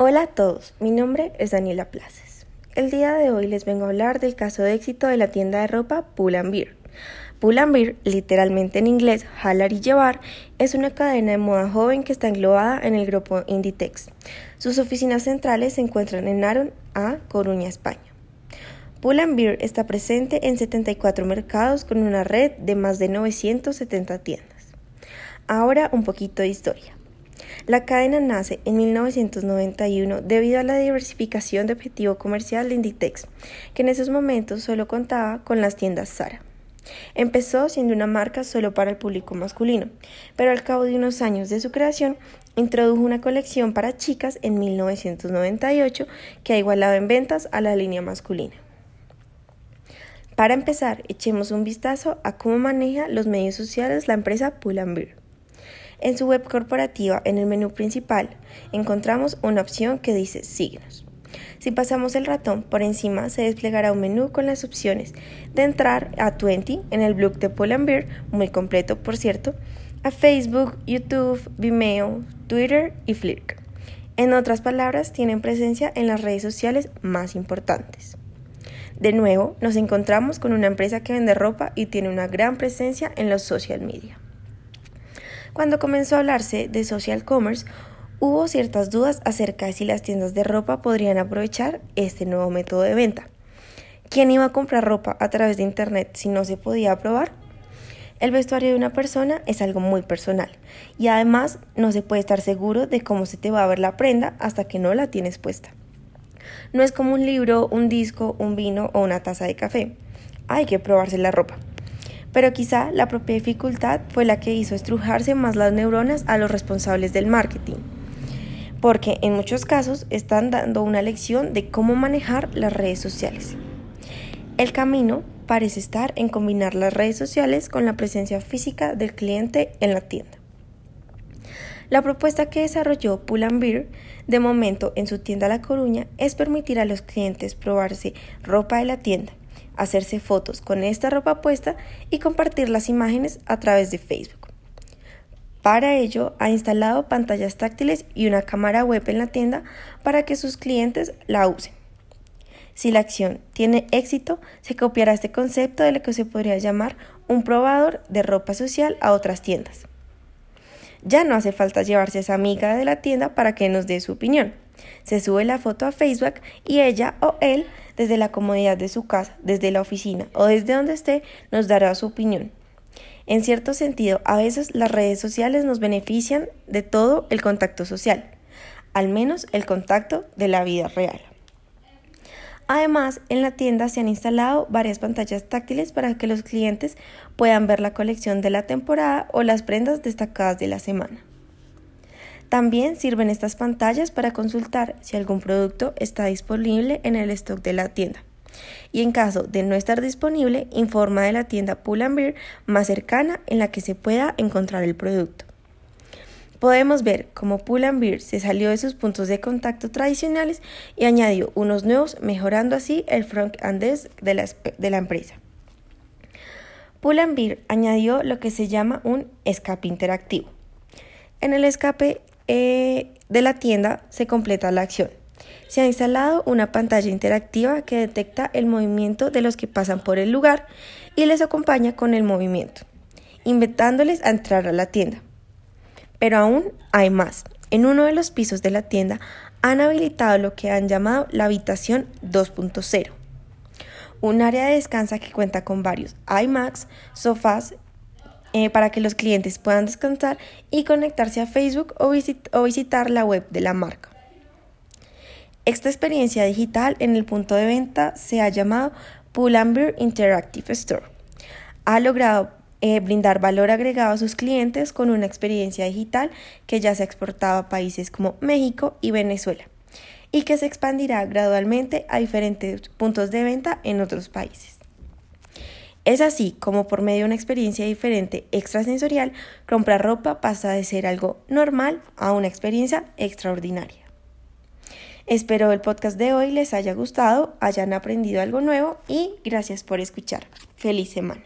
Hola a todos, mi nombre es Daniela Plazas. El día de hoy les vengo a hablar del caso de éxito de la tienda de ropa Pull Beer. Pull Beer, literalmente en inglés jalar y llevar, es una cadena de moda joven que está englobada en el grupo Inditex. Sus oficinas centrales se encuentran en Aron, A, Coruña, España. Pull Beer está presente en 74 mercados con una red de más de 970 tiendas. Ahora un poquito de historia. La cadena nace en 1991 debido a la diversificación de objetivo comercial de Inditex, que en esos momentos solo contaba con las tiendas Zara. Empezó siendo una marca solo para el público masculino, pero al cabo de unos años de su creación introdujo una colección para chicas en 1998 que ha igualado en ventas a la línea masculina. Para empezar, echemos un vistazo a cómo maneja los medios sociales la empresa Pull Bear. En su web corporativa, en el menú principal, encontramos una opción que dice Signos. Si pasamos el ratón, por encima se desplegará un menú con las opciones de entrar a 20 en el blog de Paul Bear, muy completo por cierto, a Facebook, YouTube, Vimeo, Twitter y Flickr. En otras palabras, tienen presencia en las redes sociales más importantes. De nuevo, nos encontramos con una empresa que vende ropa y tiene una gran presencia en los social media. Cuando comenzó a hablarse de social commerce, hubo ciertas dudas acerca de si las tiendas de ropa podrían aprovechar este nuevo método de venta. ¿Quién iba a comprar ropa a través de Internet si no se podía probar? El vestuario de una persona es algo muy personal y además no se puede estar seguro de cómo se te va a ver la prenda hasta que no la tienes puesta. No es como un libro, un disco, un vino o una taza de café. Hay que probarse la ropa pero quizá la propia dificultad fue la que hizo estrujarse más las neuronas a los responsables del marketing, porque en muchos casos están dando una lección de cómo manejar las redes sociales. El camino parece estar en combinar las redes sociales con la presencia física del cliente en la tienda. La propuesta que desarrolló Beer de momento en su tienda La Coruña es permitir a los clientes probarse ropa de la tienda hacerse fotos con esta ropa puesta y compartir las imágenes a través de Facebook. Para ello, ha instalado pantallas táctiles y una cámara web en la tienda para que sus clientes la usen. Si la acción tiene éxito, se copiará este concepto de lo que se podría llamar un probador de ropa social a otras tiendas. Ya no hace falta llevarse a esa amiga de la tienda para que nos dé su opinión. Se sube la foto a Facebook y ella o él, desde la comodidad de su casa, desde la oficina o desde donde esté, nos dará su opinión. En cierto sentido, a veces las redes sociales nos benefician de todo el contacto social, al menos el contacto de la vida real. Además, en la tienda se han instalado varias pantallas táctiles para que los clientes puedan ver la colección de la temporada o las prendas destacadas de la semana. También sirven estas pantallas para consultar si algún producto está disponible en el stock de la tienda. Y en caso de no estar disponible, informa de la tienda Pull Bear más cercana en la que se pueda encontrar el producto. Podemos ver cómo Pull Bear se salió de sus puntos de contacto tradicionales y añadió unos nuevos, mejorando así el front end de la, de la empresa. Pull Bear añadió lo que se llama un escape interactivo. En el escape eh, de la tienda se completa la acción. Se ha instalado una pantalla interactiva que detecta el movimiento de los que pasan por el lugar y les acompaña con el movimiento, invitándoles a entrar a la tienda. Pero aún hay más. En uno de los pisos de la tienda han habilitado lo que han llamado la habitación 2.0, un área de descansa que cuenta con varios iMacs, sofás eh, para que los clientes puedan descansar y conectarse a Facebook o, visitar la web de la marca. Esta experiencia digital en el punto de venta se ha llamado Pull&Bear Interactive Store. Ha logrado eh, brindar valor agregado a sus clientes con una experiencia digital que ya se ha exportado a países como México y Venezuela y que se expandirá gradualmente a diferentes puntos de venta en otros países. Es así como por medio de una experiencia diferente extrasensorial, comprar ropa pasa de ser algo normal a una experiencia extraordinaria. Espero el podcast de hoy les haya gustado, hayan aprendido algo nuevo y gracias por escuchar. Feliz semana.